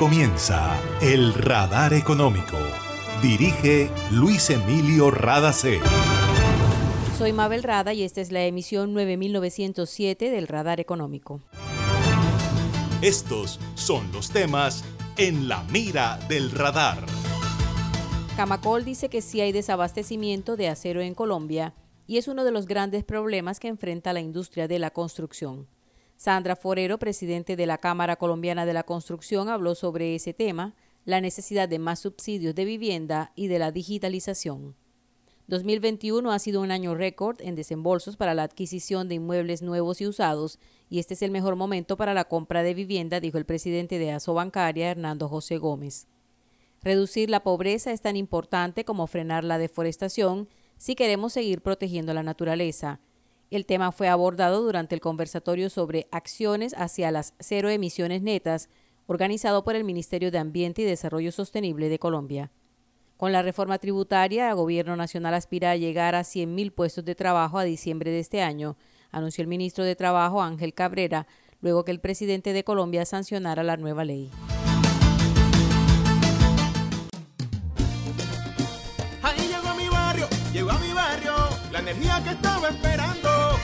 comienza El Radar Económico. Dirige Luis Emilio Radacé. Soy Mabel Rada y esta es la emisión 9907 del Radar Económico. Estos son los temas en la mira del radar. Camacol dice que sí hay desabastecimiento de acero en Colombia y es uno de los grandes problemas que enfrenta la industria de la construcción. Sandra Forero, presidente de la Cámara Colombiana de la Construcción, habló sobre ese tema, la necesidad de más subsidios de vivienda y de la digitalización. 2021 ha sido un año récord en desembolsos para la adquisición de inmuebles nuevos y usados y este es el mejor momento para la compra de vivienda, dijo el presidente de ASO Bancaria, Hernando José Gómez. Reducir la pobreza es tan importante como frenar la deforestación si queremos seguir protegiendo la naturaleza. El tema fue abordado durante el conversatorio sobre acciones hacia las cero emisiones netas, organizado por el Ministerio de Ambiente y Desarrollo Sostenible de Colombia. Con la reforma tributaria, el Gobierno Nacional aspira a llegar a 100.000 puestos de trabajo a diciembre de este año, anunció el ministro de Trabajo Ángel Cabrera, luego que el presidente de Colombia sancionara la nueva ley. Ahí llegó mi barrio, llegó a mi barrio, la energía que estaba esperando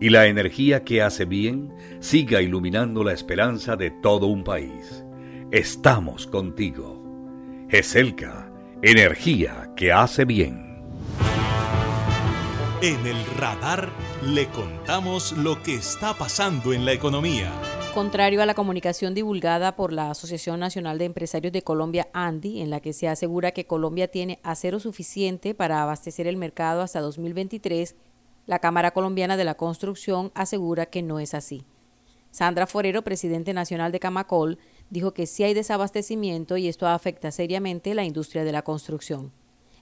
y la energía que hace bien siga iluminando la esperanza de todo un país. Estamos contigo. GESELCA, energía que hace bien. En el radar le contamos lo que está pasando en la economía. Contrario a la comunicación divulgada por la Asociación Nacional de Empresarios de Colombia, ANDI, en la que se asegura que Colombia tiene acero suficiente para abastecer el mercado hasta 2023, la Cámara Colombiana de la Construcción asegura que no es así. Sandra Forero, presidente nacional de Camacol, dijo que sí hay desabastecimiento y esto afecta seriamente la industria de la construcción.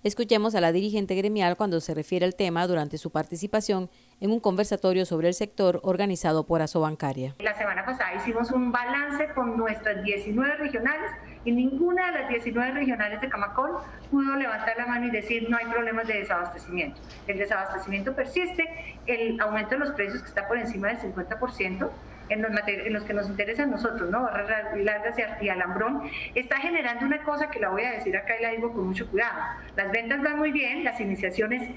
Escuchemos a la dirigente gremial cuando se refiere al tema durante su participación en un conversatorio sobre el sector organizado por Asobancaria. La semana pasada hicimos un balance con nuestras 19 regionales y ninguna de las 19 regionales de Camacol pudo levantar la mano y decir no hay problemas de desabastecimiento. El desabastecimiento persiste, el aumento de los precios que está por encima del 50%, en los, en los, que nos interesa a nosotros, ¿no? Barras largas y alambrón, está generando una cosa que la voy a decir acá y la digo con mucho cuidado. Las ventas van muy bien, las iniciaciones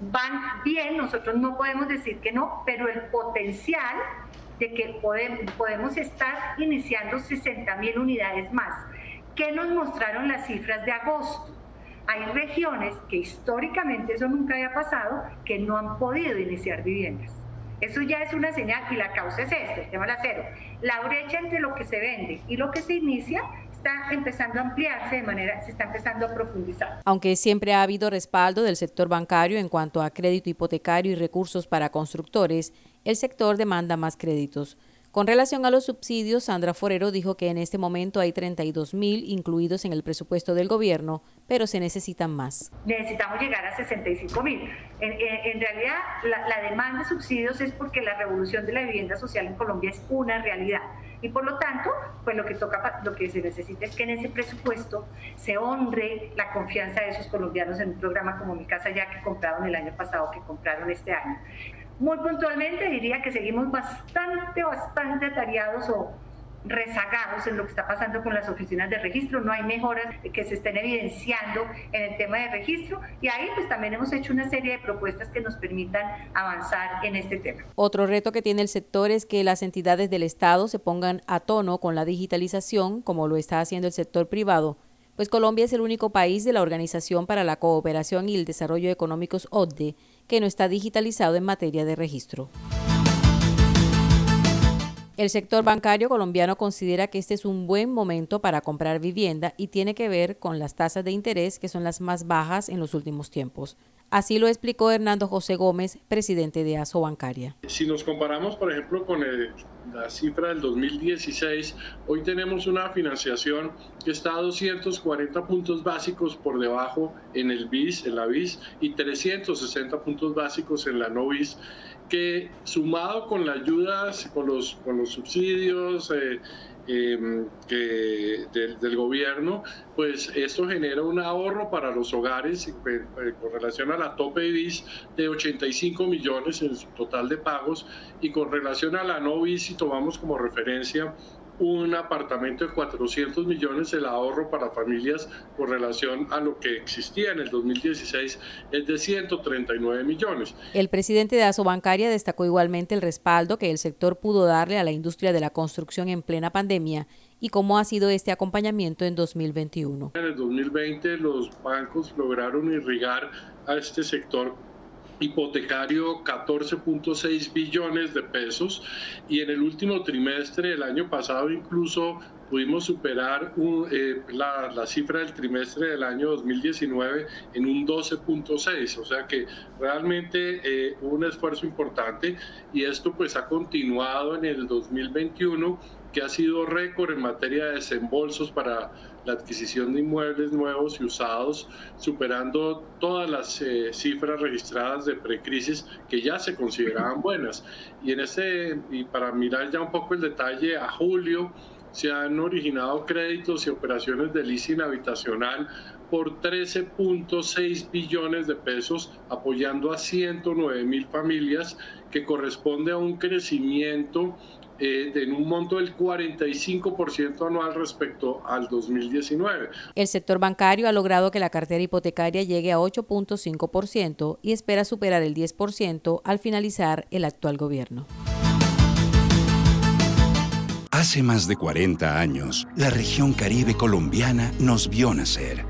van bien, nosotros no podemos decir que no, pero el potencial de que podemos, estar iniciando 60 mil unidades más. ¿Qué nos mostraron las cifras de agosto? Hay regiones que históricamente eso nunca había pasado, que no han podido iniciar viviendas. Eso ya es una señal y la causa es esta, el tema del acero. La brecha entre lo que se vende y lo que se inicia está empezando a ampliarse de manera, se está empezando a profundizar. Aunque siempre ha habido respaldo del sector bancario en cuanto a crédito hipotecario y recursos para constructores, el sector demanda más créditos. Con relación a los subsidios, Sandra Forero dijo que en este momento hay 32 mil incluidos en el presupuesto del gobierno, pero se necesitan más. Necesitamos llegar a 65 mil. En, realidad, la, la demanda de subsidios es porque la revolución de la vivienda social en Colombia es una realidad. Y por lo tanto, pues lo que toca, lo que se necesita es que en ese presupuesto se honre la confianza de esos colombianos en un programa como Mi Casa Ya que compraron el año pasado, que compraron este año. Muy puntualmente diría que seguimos bastante, bastante atareados o rezagados en lo que está pasando con las oficinas de registro, no hay mejoras que se estén evidenciando en el tema de registro y ahí pues también hemos hecho una serie de propuestas que nos permitan avanzar en este tema. Otro reto que tiene el sector es que las entidades del Estado se pongan a tono con la digitalización como lo está haciendo el sector privado, pues Colombia es el único país de la Organización para la Cooperación y el Desarrollo Económicos ODE que no está digitalizado en materia de registro. El sector bancario colombiano considera que este es un buen momento para comprar vivienda y tiene que ver con las tasas de interés que son las más bajas en los últimos tiempos. Así lo explicó Hernando José Gómez, presidente de ASO Bancaria. Si nos comparamos, por ejemplo, con la cifra del 2016, hoy tenemos una financiación que está a 240 puntos básicos por debajo en el BIS, en la BIS, y 360 puntos básicos en la no BIS que sumado con las ayudas, con los, con los subsidios eh, em, del, gobierno, pues esto genera un ahorro para los hogares eh, eh, con relación a la tope IBIS de 85 millones en su total de pagos y con relación a la no BIS, si tomamos como referencia un apartamento de 400 millones, el ahorro para familias con relación a lo que existía en el 2016 es de 139 millones. El presidente de Asobancaria destacó igualmente el respaldo que el sector pudo darle a la industria de la construcción en plena pandemia y cómo ha sido este acompañamiento en 2021. En el 2020 los bancos lograron irrigar a este sector hipotecario 14.6 billones de pesos. Y en el último trimestre del año pasado incluso pudimos superar eh, la, cifra del trimestre del año 2019 en un 12.6, o sea que realmente eh, un esfuerzo importante y esto pues ha continuado en el 2021 que ha sido récord en materia de desembolsos para la adquisición de inmuebles nuevos y usados, superando todas las eh, cifras registradas de precrisis que ya se consideraban buenas. Y en este, y para mirar ya un poco el detalle, a julio se han originado créditos y operaciones de leasing habitacional por 13.6 billones de pesos, apoyando a 109 mil familias, que corresponde a un crecimiento eh, en un monto del 45% anual respecto al 2019. El sector bancario ha logrado que la cartera hipotecaria llegue a 8.5% y espera superar el 10% al finalizar el actual gobierno. Hace más de 40 años, la región caribe colombiana nos vio nacer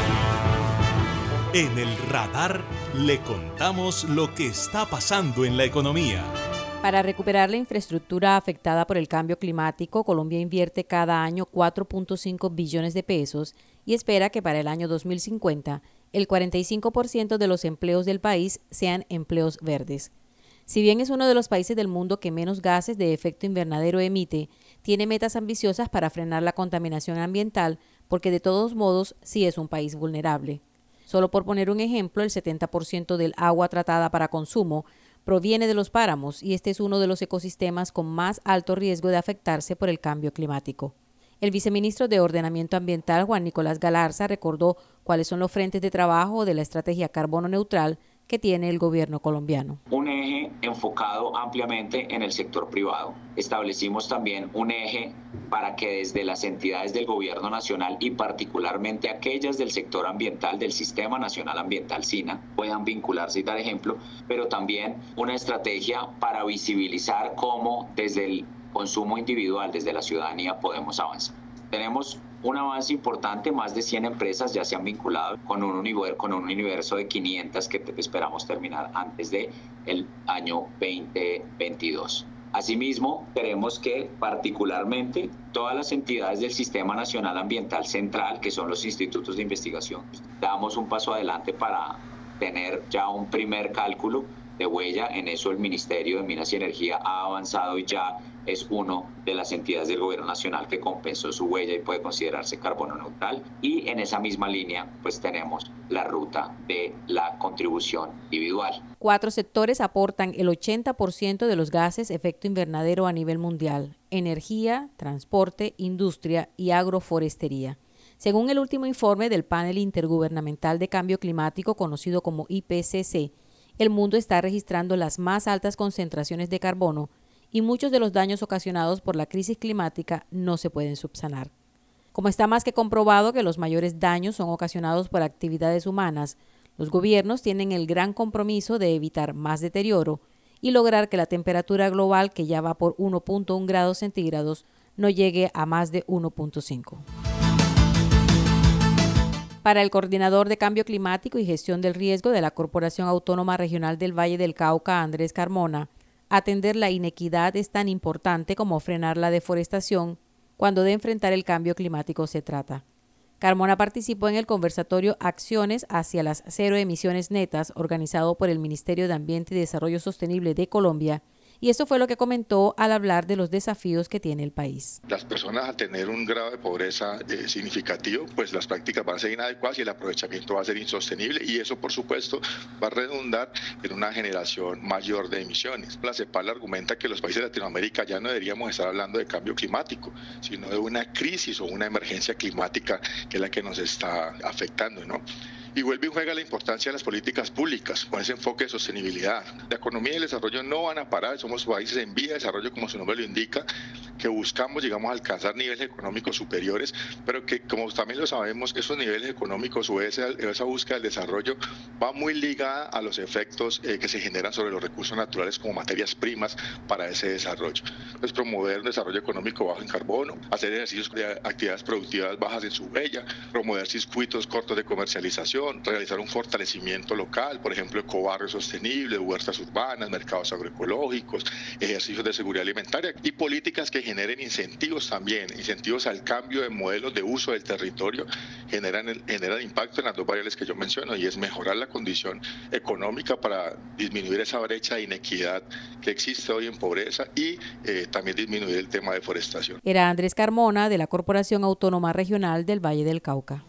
En el radar le contamos lo que está pasando en la economía. Para recuperar la infraestructura afectada por el cambio climático, Colombia invierte cada año 4.5 billones de pesos y espera que para el año 2050 el 45% de los empleos del país sean empleos verdes. Si bien es uno de los países del mundo que menos gases de efecto invernadero emite, tiene metas ambiciosas para frenar la contaminación ambiental porque de todos modos sí es un país vulnerable. Solo por poner un ejemplo, el 70% del agua tratada para consumo proviene de los páramos y este es uno de los ecosistemas con más alto riesgo de afectarse por el cambio climático. El viceministro de Ordenamiento Ambiental, Juan Nicolás Galarza, recordó cuáles son los frentes de trabajo de la estrategia carbono neutral que tiene el gobierno colombiano. Un eje enfocado ampliamente en el sector privado. Establecimos también un eje para que desde las entidades del gobierno nacional y particularmente aquellas del sector ambiental del Sistema Nacional Ambiental SINA puedan vincularse y dar ejemplo, pero también una estrategia para visibilizar cómo desde el consumo individual desde la ciudadanía podemos avanzar. Tenemos un avance importante, más de 100 empresas ya se han vinculado con un, universo, con un universo de 500 que esperamos terminar antes del el año 2022. Asimismo, queremos que particularmente todas las entidades del Sistema Nacional Ambiental Central, que son los institutos de investigación, damos un paso adelante para tener ya un primer cálculo de huella. En eso el Ministerio de Minas y Energía ha avanzado y ya es uno de las entidades del gobierno nacional que compensó su huella y puede considerarse carbono neutral. Y en esa misma línea, pues tenemos la ruta de la contribución individual. Cuatro sectores aportan el 80% de los gases efecto invernadero a nivel mundial. Energía, transporte, industria y agroforestería. Según el último informe del Panel Intergubernamental de Cambio Climático conocido como IPCC, el mundo está registrando las más altas concentraciones de carbono y muchos de los daños ocasionados por la crisis climática no se pueden subsanar. Como está más que comprobado que los mayores daños son ocasionados por actividades humanas, los gobiernos tienen el gran compromiso de evitar más deterioro y lograr que la temperatura global, que ya va por 1.1 grados centígrados, no llegue a más de 1.5. Para el coordinador de cambio climático y gestión del riesgo de la Corporación Autónoma Regional del Valle del Cauca, Andrés Carmona, atender la inequidad es tan importante como frenar la deforestación cuando de enfrentar el cambio climático se trata. Carmona participó en el conversatorio Acciones hacia las cero emisiones netas organizado por el Ministerio de Ambiente y Desarrollo Sostenible de Colombia y eso fue lo que comentó al hablar de los desafíos que tiene el país. Las personas al tener un grado de pobreza eh, significativo, pues las prácticas van a ser inadecuadas y el aprovechamiento va a ser insostenible y eso por supuesto va a redundar en una generación mayor de emisiones. La CEPAL argumenta que los países de Latinoamérica ya no deberíamos estar hablando de cambio climático, sino de una crisis o una emergencia climática que es la que nos está afectando, ¿no? Y vuelve y juega la importancia de las políticas públicas con ese enfoque de sostenibilidad. La economía y el desarrollo no van a parar, somos países en vía de desarrollo como su nombre lo indica, que buscamos, llegamos a alcanzar niveles económicos superiores, pero que como también lo sabemos, esos niveles económicos o esa, esa búsqueda del desarrollo va muy ligada a los efectos eh, que se generan sobre los recursos naturales como materias primas para ese desarrollo. Entonces, promover un desarrollo económico bajo en carbono, hacer ejercicios de actividades productivas bajas en su huella, promover circuitos cortos de comercialización, realizar un fortalecimiento local, por ejemplo, ecobarrios sostenibles, huertas urbanas, mercados agroecológicos, ejercicios de seguridad alimentaria y políticas que generen incentivos también, incentivos al cambio de modelos de uso del territorio, generan, generan impacto en las dos variables que yo menciono y es mejorar la condición económica para disminuir esa brecha de inequidad que existe hoy en pobreza y eh, también disminuir el tema de deforestación. Era Andrés Carmona de la Corporación Autónoma Regional del Valle del Cauca.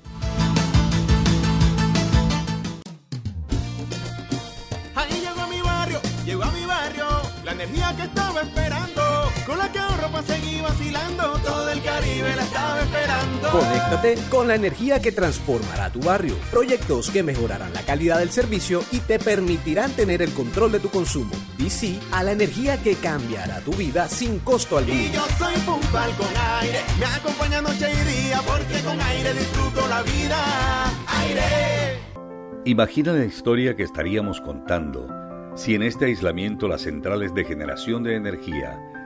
Para seguir vacilando. Todo el Caribe la estaba esperando. Conéctate con la energía que transformará tu barrio. Proyectos que mejorarán la calidad del servicio y te permitirán tener el control de tu consumo. Y sí a la energía que cambiará tu vida sin costo alguno. Y yo soy puntual con aire. Me acompaña noche y día porque con aire disfruto la vida. Aire. Imagina la historia que estaríamos contando si en este aislamiento las centrales de generación de energía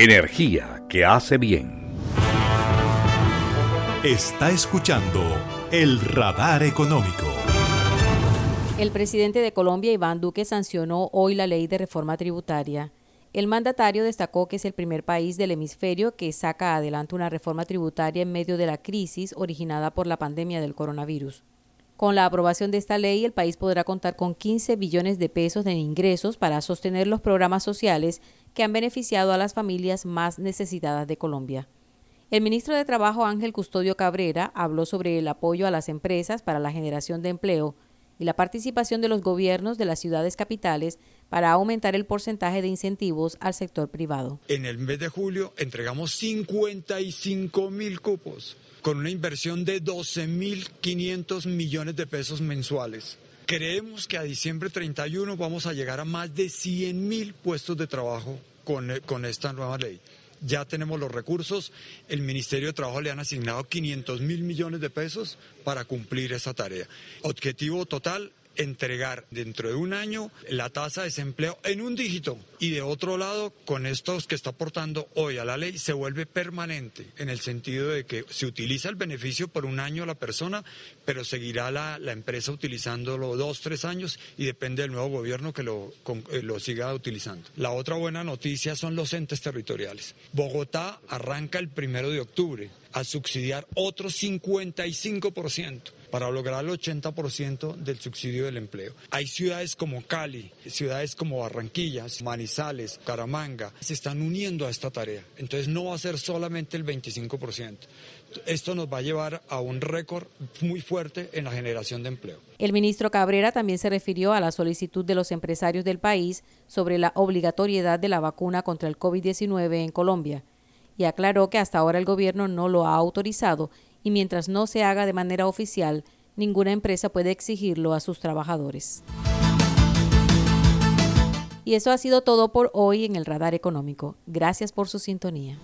Energía que hace bien. Está escuchando el radar económico. El presidente de Colombia, Iván Duque, sancionó hoy la ley de reforma tributaria. El mandatario destacó que es el primer país del hemisferio que saca adelante una reforma tributaria en medio de la crisis originada por la pandemia del coronavirus. Con la aprobación de esta ley, el país podrá contar con 15 billones de pesos en ingresos para sostener los programas sociales que han beneficiado a las familias más necesitadas de Colombia. El ministro de Trabajo Ángel Custodio Cabrera habló sobre el apoyo a las empresas para la generación de empleo y la participación de los gobiernos de las ciudades capitales para aumentar el porcentaje de incentivos al sector privado. En el mes de julio entregamos 55 mil cupos con una inversión de 12.500 millones de pesos mensuales. Creemos que a diciembre 31 vamos a llegar a más de 100 mil puestos de trabajo con, con esta nueva ley ya tenemos los recursos. El Ministerio de Trabajo le han asignado 500 mil millones de pesos para cumplir esa tarea. Objetivo total, entregar dentro de un año la tasa de desempleo en un dígito y de otro lado, con estos que está aportando hoy a la ley, se vuelve permanente en el sentido de que se utiliza el beneficio por un año a la persona, pero seguirá la, la empresa utilizándolo dos, tres años y depende del nuevo gobierno que lo, eh, lo siga utilizando. La otra buena noticia son los entes territoriales. Bogotá arranca el primero de octubre a subsidiar otro 55% para lograr el 80% del subsidio del empleo. Hay ciudades como Cali, ciudades como Barranquilla, Manizales, Caramanga, se están uniendo a esta tarea. Entonces no va a ser solamente el 25%. Esto nos va a llevar a un récord muy fuerte en la generación de empleo. El ministro Cabrera también se refirió a la solicitud de los empresarios del país sobre la obligatoriedad de la vacuna contra el COVID-19 en Colombia y aclaró que hasta ahora el gobierno no lo ha autorizado y mientras no se haga de manera oficial, ninguna empresa puede exigirlo a sus trabajadores. Y eso ha sido todo por hoy en el Radar Económico. Gracias por su sintonía.